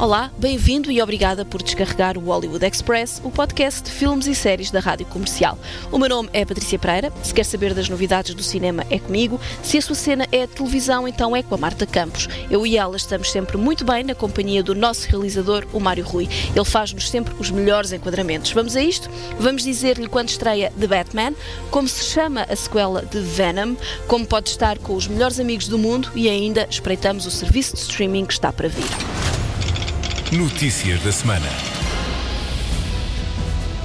Olá, bem-vindo e obrigada por descarregar o Hollywood Express, o podcast de filmes e séries da Rádio Comercial. O meu nome é Patrícia Pereira. Se quer saber das novidades do cinema, é comigo. Se a sua cena é a televisão, então é com a Marta Campos. Eu e ela estamos sempre muito bem na companhia do nosso realizador, o Mário Rui. Ele faz-nos sempre os melhores enquadramentos. Vamos a isto? Vamos dizer-lhe quando estreia The Batman, como se chama a sequela de Venom, como pode estar com os melhores amigos do mundo e ainda espreitamos o serviço de streaming que está para vir. Notícias da semana.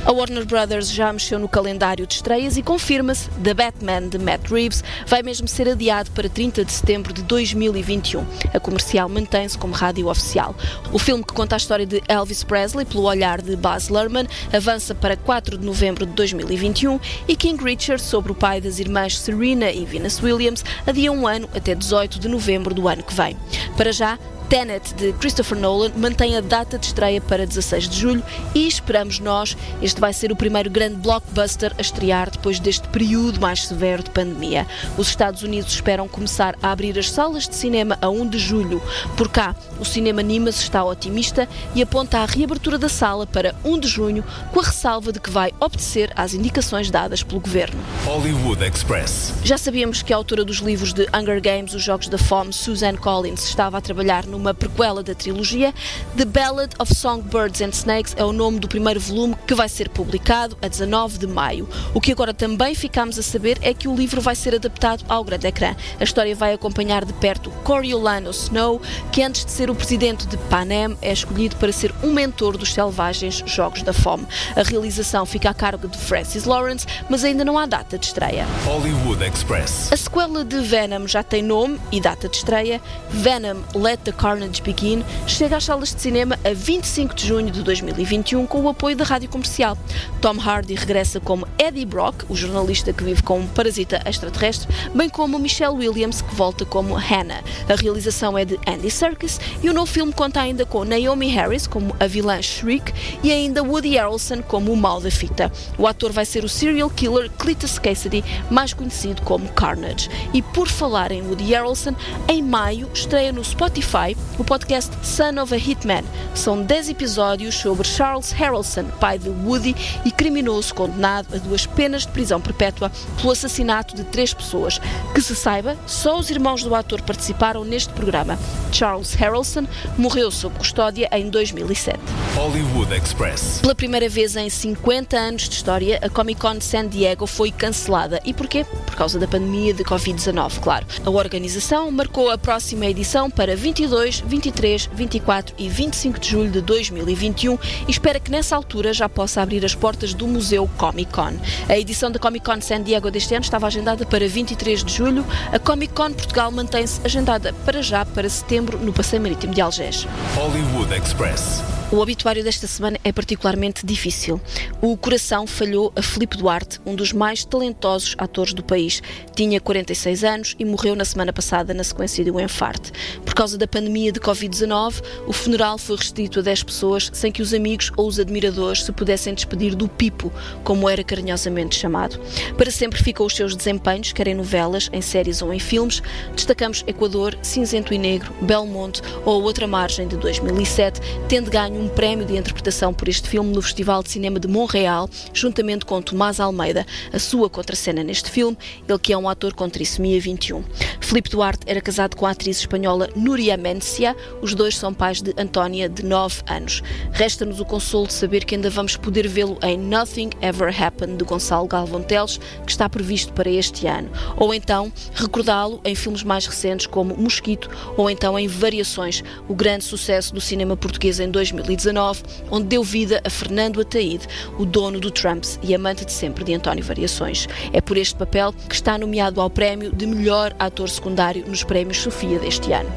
A Warner Brothers já mexeu no calendário de estreias e confirma-se The Batman de Matt Reeves vai mesmo ser adiado para 30 de setembro de 2021. A comercial mantém-se como rádio oficial. O filme que conta a história de Elvis Presley pelo olhar de Baz Luhrmann avança para 4 de novembro de 2021 e King Richard sobre o pai das irmãs Serena e Venus Williams adia um ano até 18 de novembro do ano que vem. Para já, Tenet de Christopher Nolan mantém a data de estreia para 16 de julho e esperamos nós, este vai ser o primeiro grande blockbuster a estrear depois deste período mais severo de pandemia. Os Estados Unidos esperam começar a abrir as salas de cinema a 1 de julho. Por cá, o cinema Nimas está otimista e aponta a reabertura da sala para 1 de junho, com a ressalva de que vai obedecer às indicações dadas pelo governo. Hollywood Express. Já sabíamos que a autora dos livros de Hunger Games, Os Jogos da Fome, Suzanne Collins, estava a trabalhar numa prequela da trilogia. The Ballad of Songbirds and Snakes é o nome do primeiro volume que vai ser publicado a 19 de maio. O que agora também ficamos a saber é que o livro vai ser adaptado ao grande ecrã. A história vai acompanhar de perto Coriolanus Snow, que antes de ser o presidente de Panem é escolhido para ser um mentor dos selvagens Jogos da Fome. A realização fica a cargo de Francis Lawrence, mas ainda não há data de estreia. Hollywood Express. A sequela de Venom já tem nome e data de estreia. Venom Let the Carnage Begin chega às salas de cinema a 25 de junho de 2021 com o apoio da rádio comercial. Tom Hardy regressa como Eddie Brock, o jornalista que vive com um parasita extraterrestre, bem como Michelle Williams, que volta como Hannah. A realização é de Andy Serkis e o novo filme conta ainda com Naomi Harris como a vilã Shriek e ainda Woody Harrelson como o mal da fita. O ator vai ser o serial killer Cletus Cassidy, mais conhecido como Carnage. E por falar em Woody Harrelson, em maio estreia no Spotify o podcast Son of a Hitman. São 10 episódios sobre Charles Harrelson, pai de Woody e criminoso condenado a duas penas de prisão perpétua pelo assassinato de três pessoas. Que se saiba, só os irmãos do ator participaram neste programa. Charles Harrelson morreu sob custódia em 2007. Hollywood Express. Pela primeira vez em 50 anos de história, a Comic Con de San Diego foi cancelada. E porquê? Por causa da pandemia de Covid-19, claro. A organização marcou a próxima edição para 22, 23, 24 e 25 de julho de 2021 e espera que nessa altura já possa abrir as portas do Museu Comic Con. A edição da Comic Con San Diego deste ano estava agendada para 23 de julho. A Comic Con Portugal mantém-se agendada para já para setembro no Passeio Marítimo de Algés. Hollywood Express. O obituário desta semana é particularmente difícil. O coração falhou a Filipe Duarte, um dos mais talentosos atores do país. Tinha 46 anos e morreu na semana passada na sequência de um enfarte. Por causa da pandemia de Covid-19, o funeral foi restrito a 10 pessoas, sem que os amigos ou os admiradores se pudessem despedir do Pipo, como era carinhosamente chamado. Para sempre ficam os seus desempenhos, quer em novelas, em séries ou em filmes. Destacamos Equador, Cinzento e Negro, Belmonte ou Outra Margem de 2007, tendo ganho um prémio de interpretação por este filme no Festival de Cinema de Montreal, juntamente com Tomás Almeida, a sua contracena neste filme, ele que é um ator com trissomia 21. Filipe Duarte era casado com a atriz espanhola Núria Mencia, os dois são pais de Antónia, de 9 anos. Resta-nos o consolo de saber que ainda vamos poder vê-lo em Nothing Ever Happened, de Gonçalo Galvão Teles, que está previsto para este ano. Ou então, recordá-lo em filmes mais recentes como Mosquito, ou então em Variações, o grande sucesso do cinema português em 2019, onde deu vida a Fernando Ataíde, o dono do Trumps e amante de sempre de António Variações. É por este papel que está nomeado ao prémio de melhor ator secundário nos prémios Sofia deste ano.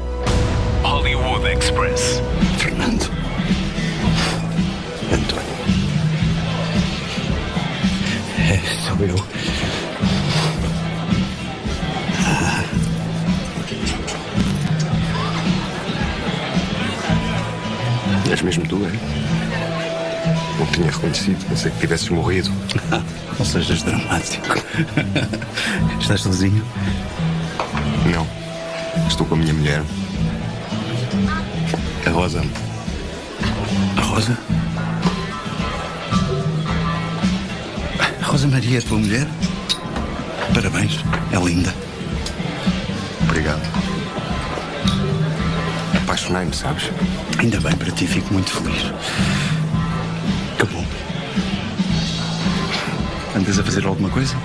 Hollywood Express. Fernando. António. É, sou eu. És mesmo tu, é? Não tinha reconhecido, pensei que tivesses morrido. Não sejas dramático. Estás sozinho? Não. Estou com a minha mulher. A Rosa. A Rosa? A Rosa Maria é tua mulher? Parabéns, é linda. Apaixonei-me, sabes? Ainda bem, para ti fico muito feliz. Que bom. Andas a fazer alguma coisa?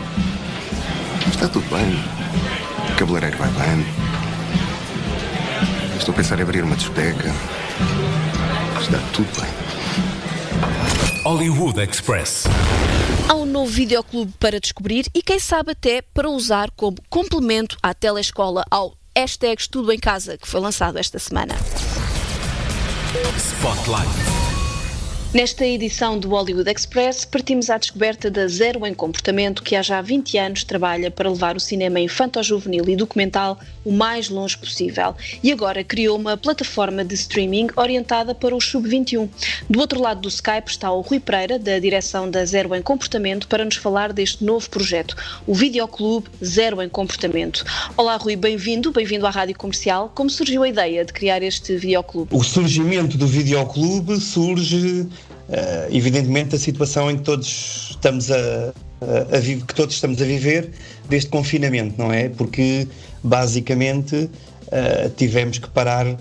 Está tudo bem. O cabeleireiro vai bem. Estou a pensar em abrir uma discoteca. Está tudo bem. Hollywood Express. Há um novo videoclube para descobrir e quem sabe até para usar como complemento à telescola ao hashtag Estudo em Casa, que foi lançado esta semana. Spotlight. Nesta edição do Hollywood Express, partimos à descoberta da Zero em Comportamento, que há já 20 anos trabalha para levar o cinema infanto-juvenil e documental o mais longe possível. E agora criou uma plataforma de streaming orientada para o sub-21. Do outro lado do Skype está o Rui Pereira, da direção da Zero em Comportamento, para nos falar deste novo projeto, o Videoclube Zero em Comportamento. Olá, Rui, bem-vindo, bem-vindo à Rádio Comercial. Como surgiu a ideia de criar este videoclube? O surgimento do videoclube surge evidentemente a situação em que todos estamos a, a, a viver, que todos estamos a viver deste confinamento, não é? Porque basicamente uh, tivemos que parar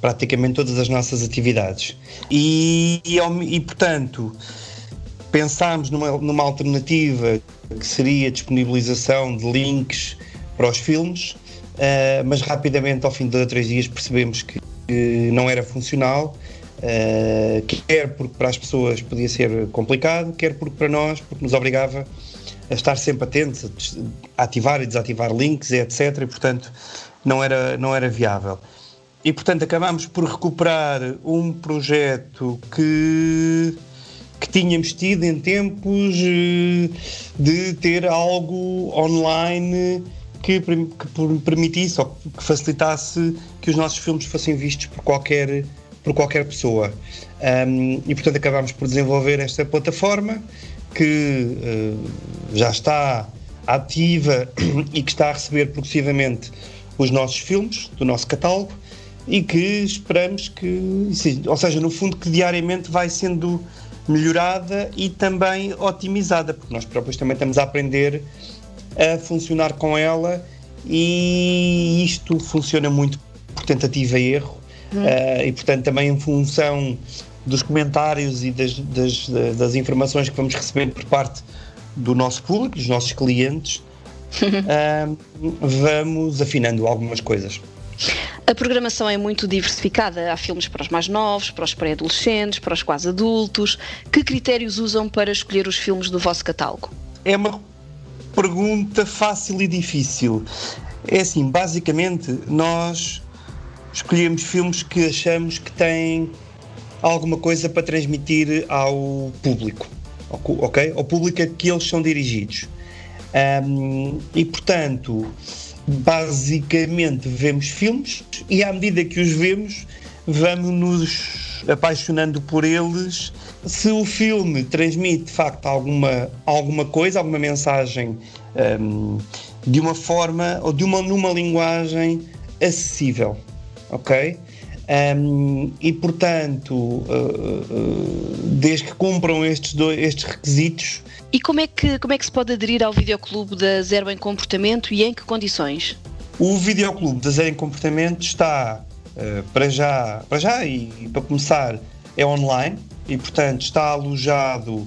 praticamente todas as nossas atividades e, e, e portanto pensámos numa, numa alternativa que seria a disponibilização de links para os filmes, uh, mas rapidamente ao fim de dois ou três dias percebemos que, que não era funcional Uh, quer porque para as pessoas podia ser complicado, quer porque para nós, porque nos obrigava a estar sempre atentos, a ativar e desativar links, etc. E, portanto, não era, não era viável. E, portanto, acabámos por recuperar um projeto que, que tínhamos tido em tempos eh, de ter algo online que, que permitisse ou que facilitasse que os nossos filmes fossem vistos por qualquer por qualquer pessoa. Um, e portanto acabámos por desenvolver esta plataforma que uh, já está ativa e que está a receber progressivamente os nossos filmes do nosso catálogo e que esperamos que, ou seja, no fundo que diariamente vai sendo melhorada e também otimizada, porque nós próprios também estamos a aprender a funcionar com ela e isto funciona muito por tentativa e erro Uh, e portanto também em função dos comentários e das, das, das, informações que vamos recebendo por parte do nosso público, dos nossos clientes, uh, vamos afinando algumas coisas. A programação é muito diversificada. Há filmes para os mais novos, para os pré-adolescentes, para os quase adultos. Que critérios usam para escolher os filmes do vosso catálogo? É uma pergunta fácil e difícil. É assim, basicamente, nós escolhemos filmes que achamos que têm alguma coisa para transmitir ao público, ok? Ao público a que eles são dirigidos. Um, e portanto, basicamente vemos filmes e à medida que os vemos, vamos nos apaixonando por eles. Se o filme transmite de facto alguma, alguma coisa, alguma mensagem um, de uma forma ou de uma numa linguagem acessível ok? Um, e portanto, uh, uh, desde que cumpram estes, dois, estes requisitos. E como é, que, como é que se pode aderir ao videoclube da Zero em Comportamento e em que condições? O videoclube da Zero em Comportamento está, uh, para já, para já e, e para começar, é online e portanto está alojado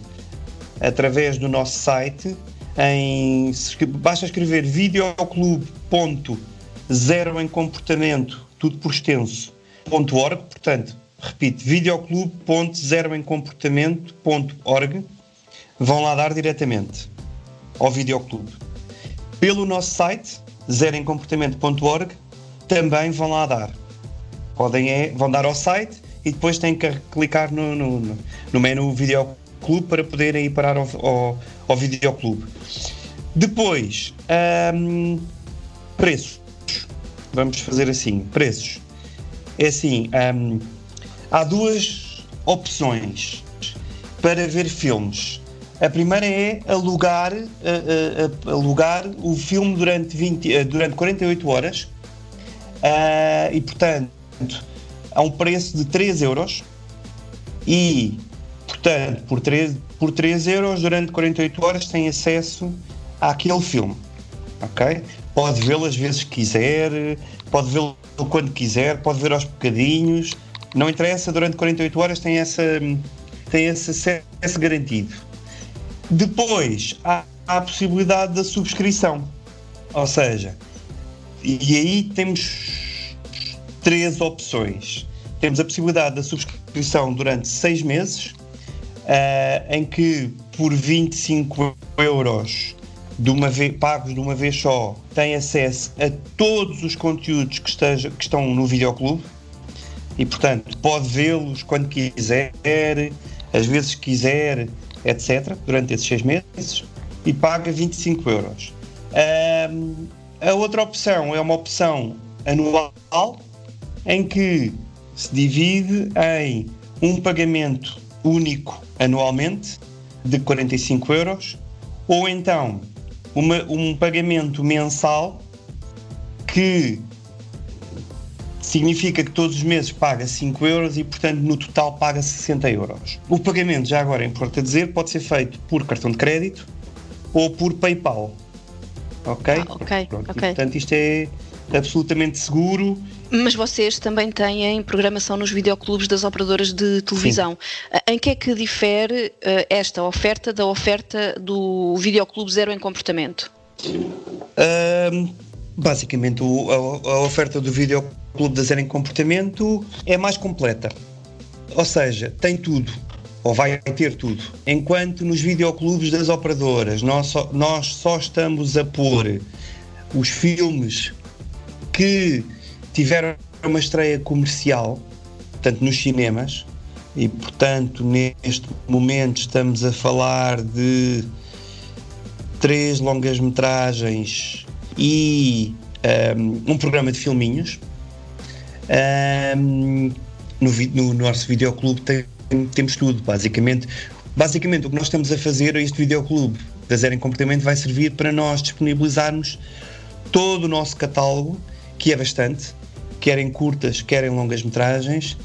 através do nosso site em basta escrever videoclube.zero em comportamento tudo por extenso, .org, portanto, repito, videoclube.zeroemcomportamento.org, vão lá dar diretamente ao videoclube. Pelo nosso site, zeroemcomportamento.org, também vão lá dar. Podem é, vão dar ao site e depois têm que clicar no, no, no menu videoclube para poderem ir parar ao, ao, ao videoclube. Depois, hum, preços vamos fazer assim: preços. É assim, um, há duas opções para ver filmes. A primeira é alugar, uh, uh, alugar o filme durante, 20, durante 48 horas e, portanto, a um preço de 3 euros e, portanto, por 3, por 3 euros durante 48 horas tem acesso àquele filme. Ok? Pode vê-lo às vezes que quiser, pode vê-lo quando quiser, pode ver aos bocadinhos, não interessa, durante 48 horas tem, essa, tem esse acesso garantido. Depois há, há a possibilidade da subscrição, ou seja, e aí temos três opções. Temos a possibilidade da subscrição durante seis meses, uh, em que por 25 euros de uma vez, pagos de uma vez só, tem acesso a todos os conteúdos que, esteja, que estão no videoclube e, portanto, pode vê-los quando quiser, às vezes quiser, etc., durante esses seis meses e paga 25 euros. Um, a outra opção é uma opção anual em que se divide em um pagamento único anualmente de 45 euros ou então uma, um pagamento mensal que significa que todos os meses paga 5 euros e, portanto, no total paga 60 euros. O pagamento, já agora é importante dizer, pode ser feito por cartão de crédito ou por PayPal. Ok? Ah, ok, Pronto, ok. E, portanto, isto é absolutamente seguro. Mas vocês também têm programação nos videoclubes das operadoras de televisão. Sim. Em que é que difere uh, esta oferta da oferta do videoclube Zero em Comportamento? Basicamente, a, a, oferta do videoclube da Zero em Comportamento é mais completa. Ou seja, tem tudo, ou vai ter tudo. Enquanto nos videoclubes das operadoras nós só, nós só estamos a pôr os filmes que tiveram uma estreia comercial, portanto, nos cinemas, e portanto, neste momento estamos a falar de três longas-metragens e um, um, programa de filminhos. Um, no, no, nosso videoclube tem, temos tudo, basicamente. Basicamente, o que nós estamos a fazer, este videoclube da Zero em Comportamento, vai servir para nós disponibilizarmos todo o nosso catálogo que é bastante, quer em curtas, quer em longas metragens,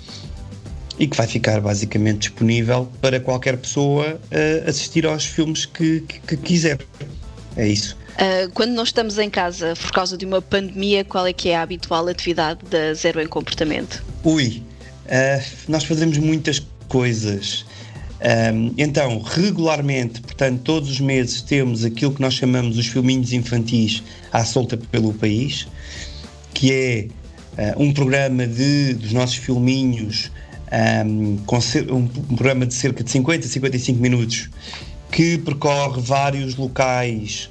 e que vai ficar basicamente disponível para qualquer pessoa uh, assistir aos filmes que, que, que quiser. É isso. Uh, quando nós estamos em casa por causa de uma pandemia, qual é que é a habitual atividade da Zero em Comportamento? Ui, uh, nós fazemos muitas coisas. Um, então, regularmente, portanto, todos os meses temos aquilo que nós chamamos os filminhos infantis à solta pelo país que é uh, um programa de, dos nossos filminhos, um, com um, um programa de cerca de 50 a 55 minutos, que percorre vários locais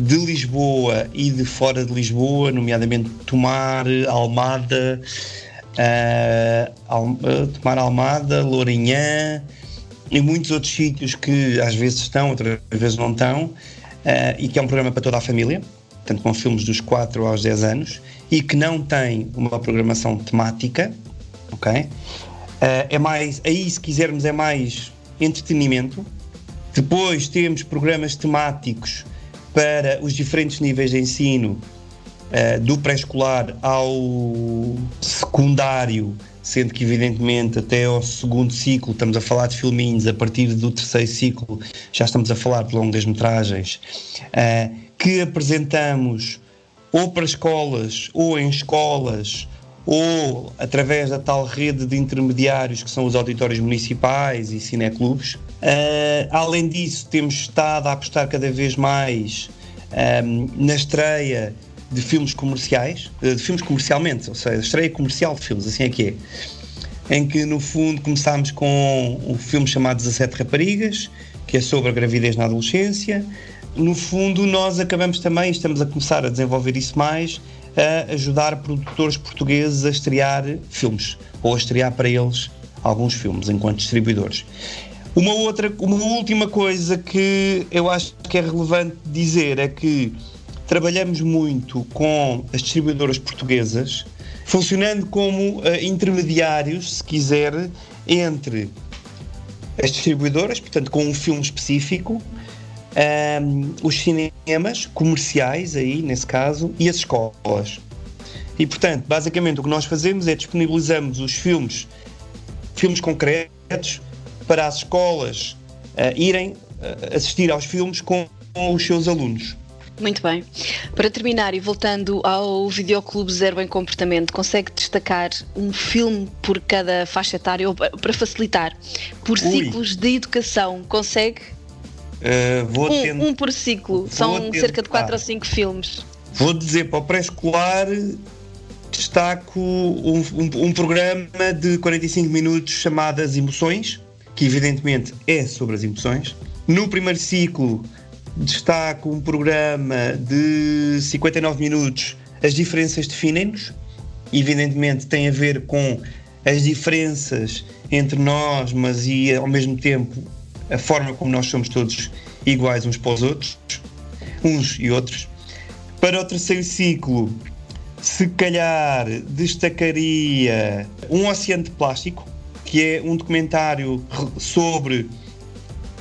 de Lisboa e de fora de Lisboa, nomeadamente Tomar, Almada, uh, Al, uh, Tomar Almada, Lourinhã e muitos outros sítios que às vezes estão, outras vezes não estão, uh, e que é um programa para toda a família, portanto com filmes dos 4 aos 10 anos, e que não tem uma programação temática, ok? Uh, é mais, aí se quisermos é mais entretenimento. Depois temos programas temáticos para os diferentes níveis de ensino, uh, do pré-escolar ao secundário, sendo que evidentemente até ao segundo ciclo estamos a falar de filminhos, a partir do terceiro ciclo já estamos a falar de longas metragens, uh, que apresentamos ou para escolas, ou em escolas, ou através da tal rede de intermediários que são os auditórios municipais e cineclubes. Uh, além disso, temos estado a apostar cada vez mais um, na estreia de filmes comerciais, de filmes comercialmente, ou seja, estreia comercial de filmes, assim é que é. Em que no fundo começámos com um filme chamado 17 Raparigas, que é sobre a gravidez na adolescência no fundo, nós acabamos também, estamos a começar a desenvolver isso mais, a ajudar produtores portugueses a estrear filmes, ou a estrear para eles alguns filmes, enquanto distribuidores. Uma outra, uma última coisa que eu acho que é relevante dizer é que trabalhamos muito com as distribuidoras portuguesas, funcionando como uh, intermediários, se quiser, entre as distribuidoras, portanto, com um filme específico, um, os cinemas comerciais, aí nesse caso, e as escolas. E portanto, basicamente o que nós fazemos é disponibilizamos os filmes, filmes concretos, para as escolas uh, irem uh, assistir aos filmes com, com os seus alunos. Muito bem. Para terminar e voltando ao Videoclube Zero em Comportamento, consegue destacar um filme por cada faixa etária, ou para facilitar, por Ui. ciclos de educação, consegue? Uh, um, um, por ciclo, são cerca de 4 ou 5 filmes. Vou dizer, para o pré-escolar destaco um, um, um programa de 45 minutos chamado As Emoções, que evidentemente é sobre as emoções. No primeiro ciclo destaco um programa de 59 minutos, As Diferenças Definem-nos. Evidentemente tem a ver com as diferenças entre nós, mas e ao mesmo tempo a forma como nós somos todos iguais uns para os outros, uns e outros. Para o terceiro ciclo, se calhar destacaria Um Oceano de Plástico, que é um documentário sobre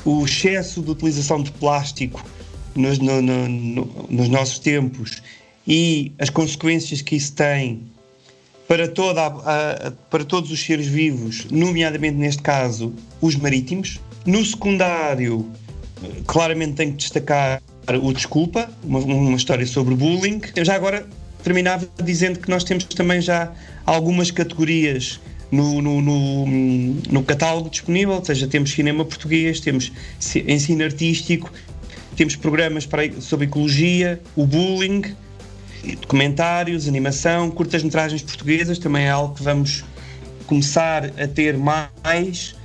o excesso de utilização de plástico nos, no, no, no, nos nossos tempos e as consequências que isso tem para, toda a, a, para todos os seres vivos, nomeadamente neste caso os marítimos. No secundário, claramente tenho que destacar o Desculpa, uma, uma história sobre bullying. Eu já agora terminava dizendo que nós temos também já algumas categorias no, no, no, no, catálogo disponível, ou seja, temos cinema português, temos ensino artístico, temos programas para, sobre ecologia, o bullying, documentários, animação, curtas-metragens portuguesas, também é algo que vamos começar a ter mais.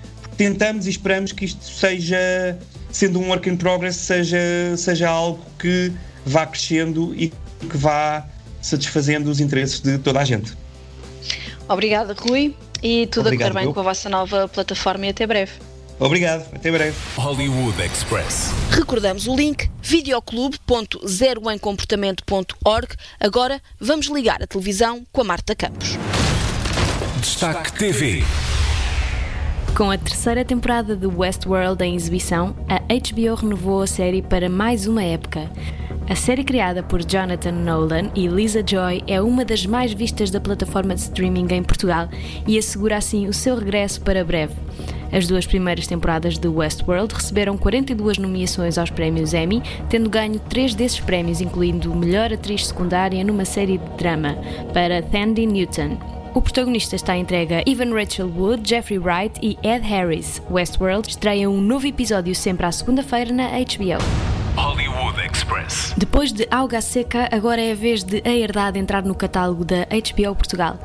Tentamos e esperamos que isto seja, sendo um work in progress, seja, seja algo que vá crescendo e que vá satisfazendo os interesses de toda a gente. Obrigada, Rui, e tudo Obrigado, a correr bem eu. com a vossa nova plataforma e até breve. Obrigado, até breve. Hollywood Express. Recordamos o link videoclube.zeroemcomportamento.org. Agora vamos ligar a televisão com a Marta Campos. Destaque TV. Com a terceira temporada de Westworld em exibição, a HBO renovou a série para mais uma época. A série criada por Jonathan Nolan e Lisa Joy é uma das mais vistas da plataforma de streaming em Portugal e assegura assim o seu regresso para breve. As duas primeiras temporadas de Westworld receberam 42 nomeações aos prémios Emmy, tendo ganho três desses prémios, incluindo Melhor Atriz Secundária numa série de drama, para Thandie Newton. O protagonista está entregue a Evan Rachel Wood, Jeffrey Wright e Ed Harris. Westworld estreia um novo episódio sempre à segunda-feira na HBO. Hollywood Express. Depois de Alga Seca, agora é a vez de A Herdade entrar no catálogo da HBO Portugal.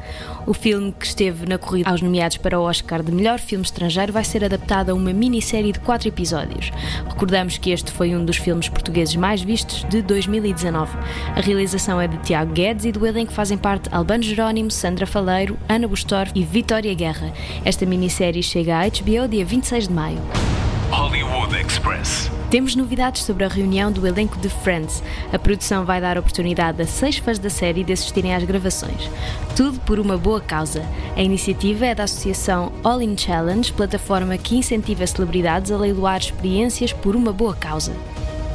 O filme que esteve na corrida aos nomeados para o Oscar de melhor filme estrangeiro vai ser adaptado a uma minissérie de quatro episódios. Recordamos que este foi um dos filmes portugueses mais vistos de 2019. A realização é de Tiago Guedes e do elenco fazem parte Albano Jerónimo, Sandra Faleiro, Ana Bustorff e Vitória Guerra. Esta minissérie chega à HBO dia 26 de maio. Hollywood Express. Temos novidades sobre a reunião do elenco de Friends. A produção vai dar oportunidade a seis fãs da série de assistirem às gravações. Tudo por uma boa causa. A iniciativa é da associação All In Challenge, plataforma que incentiva celebridades a leiloar experiências por uma boa causa.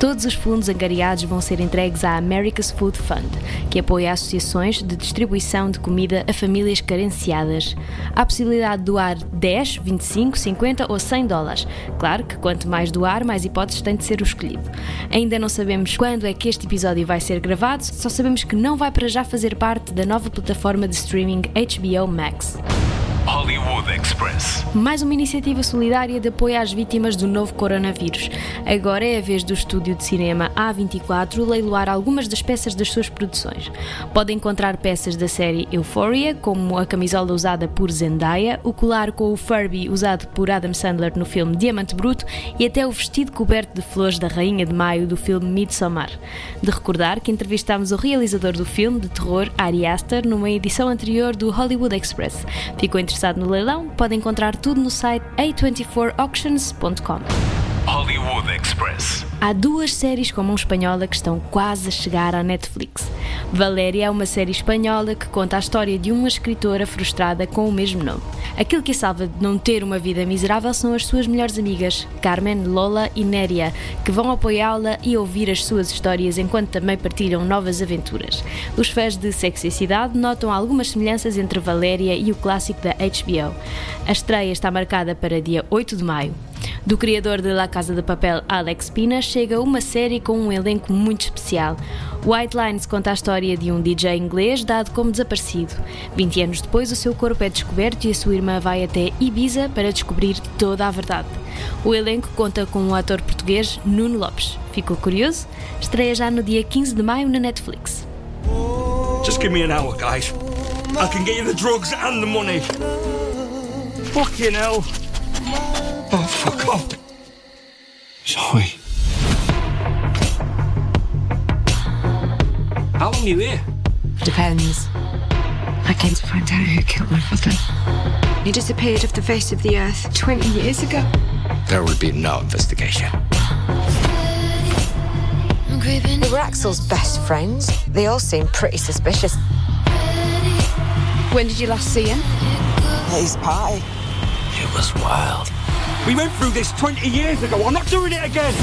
Todos os fundos angariados vão ser entregues à America's Food Fund, que apoia associações de distribuição de comida a famílias carenciadas. Há a possibilidade de doar 10, 25, 50 ou 100 dólares. Claro que quanto mais doar, mais hipóteses tem de ser o escolhido. Ainda não sabemos quando é que este episódio vai ser gravado, só sabemos que não vai para já fazer parte da nova plataforma de streaming HBO Max. Hollywood Express. Mais uma iniciativa solidária de apoio às vítimas do novo coronavírus. Agora é a vez do estúdio de cinema A24 leiloar algumas das peças das suas produções. Pode encontrar peças da série Euphoria, como a camisola usada por Zendaya, o colar com o Furby usado por Adam Sandler no filme Diamante Bruto e até o vestido coberto de flores da Rainha de Maio do filme Midsommar. De recordar que entrevistámos o realizador do filme de terror, Ari Aster, numa edição anterior do Hollywood Express. Ficou interessado no leilão, pode encontrar tudo no site a24auctions.com. Hollywood Express. Há duas séries com mão espanhola que estão quase a chegar à Netflix. Valéria é uma série espanhola que conta a história de uma escritora frustrada com o mesmo nome. Aquilo que a salva de não ter uma vida miserável são as suas melhores amigas, Carmen, Lola e Néria, que vão apoiá-la e ouvir as suas histórias enquanto também partilham novas aventuras. Os fãs de Sexicidade notam algumas semelhanças entre Valéria e o clássico da HBO. A estreia está marcada para dia 8 de maio. Do criador de La Casa de Papel, Alex Pina, chega uma série com um elenco muito especial. White Lines conta a história de um DJ inglês dado como desaparecido. 20 anos depois, o seu corpo é descoberto e a sua irmã vai até Ibiza para descobrir toda a verdade. O elenco conta com o ator português Nuno Lopes. Ficou curioso? Estreia já no dia 15 de maio na Netflix. Just give me an hour, guys. I can get you the drugs and the money. Fucking hell. Oh, fuck off. Zoe. How long are you here? Depends. I came to find out who killed my father. He disappeared off the face of the earth 20 years ago. There would be no investigation. We were Axel's best friends. They all seemed pretty suspicious. When did you last see him? At his party. It was wild. We went through this 20 years ago. I'm not doing it again.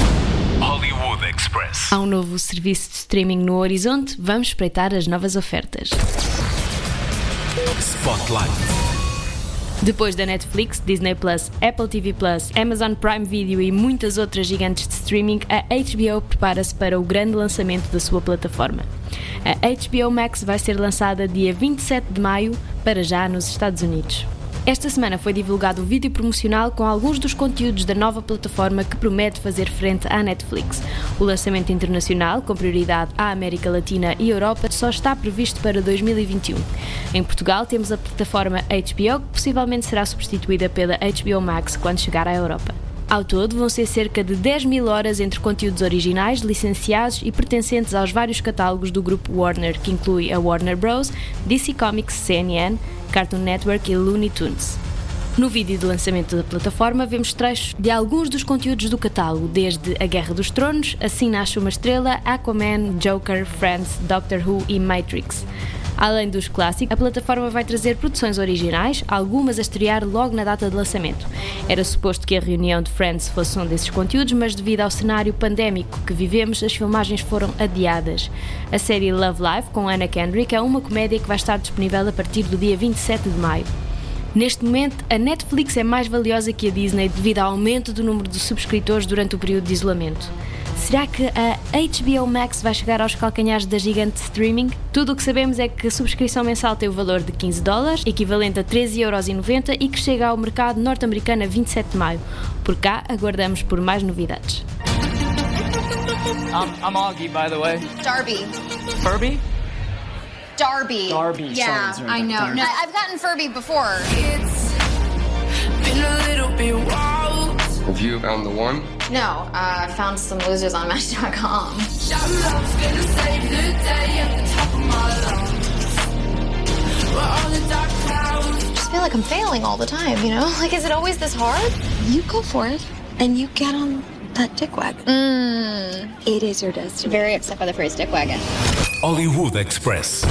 Hollywood Express. Há um novo serviço de streaming no horizonte, vamos espreitar as novas ofertas. Spotlight. Depois da Netflix, Disney Plus, Apple TV Plus, Amazon Prime Video e muitas outras gigantes de streaming, a HBO prepara-se para o grande lançamento da sua plataforma. A HBO Max vai ser lançada dia 27 de maio, para já nos Estados Unidos. Esta semana foi divulgado o vídeo promocional com alguns dos conteúdos da nova plataforma que promete fazer frente à Netflix. O lançamento internacional, com prioridade à América Latina e Europa, só está previsto para 2021. Em Portugal temos a plataforma HBO, que possivelmente será substituída pela HBO Max quando chegar à Europa. Ao todo, vão ser cerca de 10 mil horas entre conteúdos originais, licenciados e pertencentes aos vários catálogos do grupo Warner, que inclui a Warner Bros., DC Comics, CNN, Cartoon Network e Looney Tunes. No vídeo de lançamento da plataforma, vemos trechos de alguns dos conteúdos do catálogo, desde A Guerra dos Tronos, Assim Nasce uma Estrela, Aquaman, Joker, Friends, Doctor Who e Matrix. Além dos clássicos, a plataforma vai trazer produções originais, algumas a estrear logo na data de lançamento. Era suposto que a reunião de Friends fosse um desses conteúdos, mas devido ao cenário pandémico que vivemos, as filmagens foram adiadas. A série Love Life, com Anna Kendrick, é uma comédia que vai estar disponível a partir do dia 27 de maio. Neste momento, a Netflix é mais valiosa que a Disney devido ao aumento do número de subscritores durante o período de isolamento. Será que a HBO Max vai chegar aos calcanhares da gigante streaming? Tudo o que sabemos é que a subscrição mensal tem o valor de 15 dólares, equivalente a 13,90€ e que chega ao mercado norte-americano a 27 de maio. Por cá, aguardamos por mais novidades. I'm, I'm Augie, by the way. Darby. Furby? Darby. Darby, Yeah, sorry, I know. Darby. No, I've gotten Furby before. Have you found the one? No, uh, I found some losers on Match.com. I just feel like I'm failing all the time, you know? Like, is it always this hard? You go for it, and you get on that dick wagon. Mmm. It is your destiny. Very upset by the phrase dick wagon. Hollywood Express.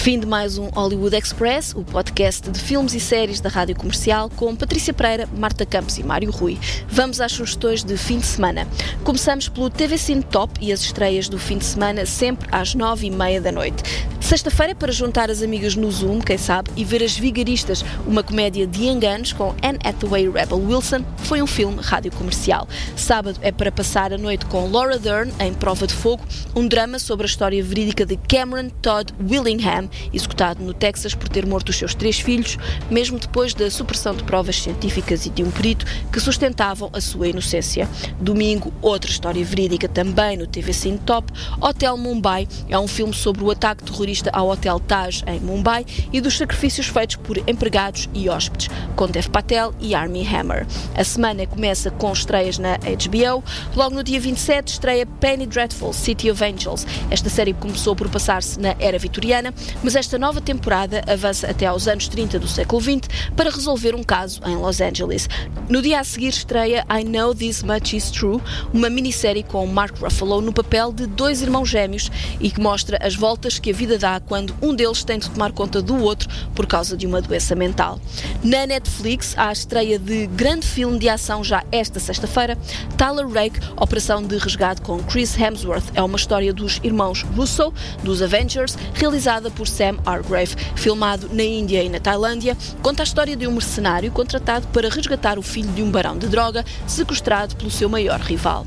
Fim de mais um Hollywood Express, o podcast de filmes e séries da Rádio Comercial com Patrícia Pereira, Marta Campos e Mário Rui. Vamos às sugestões de fim de semana. Começamos pelo TV Cine Top e as estreias do fim de semana sempre às nove e meia da noite. Sexta-feira para juntar as amigas no Zoom, quem sabe, e ver As Vigaristas, uma comédia de enganos com Anne Hathaway Rebel Wilson, foi um filme rádio comercial. Sábado é para passar a noite com Laura Dern em Prova de Fogo, um drama sobre a história verídica de Cameron Todd Willingham, executado no Texas por ter morto os seus três filhos, mesmo depois da supressão de provas científicas e de um perito que sustentavam a sua inocência. Domingo, outra história verídica também no TV Cine Top, Hotel Mumbai, é um filme sobre o ataque terrorista ao Hotel Taj em Mumbai e dos sacrifícios feitos por empregados e hóspedes, com Dev Patel e Armie Hammer. A semana começa com estreias na HBO. Logo no dia 27 estreia Penny Dreadful, City of Angels. Esta série começou por passar-se na era vitoriana, mas esta nova temporada avança até aos anos 30 do século XX para resolver um caso em Los Angeles. No dia a seguir estreia I Know This Much Is True, uma minissérie com Mark Ruffalo no papel de dois irmãos gêmeos e que mostra as voltas que a vida dá dá quando um deles tem de tomar conta do outro por causa de uma doença mental. Na Netflix, há a estreia de grande filme de ação já esta sexta-feira, Tyler Rake, Operação de Resgate com Chris Hemsworth. É uma história dos irmãos Russo, dos Avengers, realizada por Sam Hargrave. Filmado na Índia e na Tailândia, conta a história de um mercenário contratado para resgatar o filho de um barão de droga sequestrado pelo seu maior rival.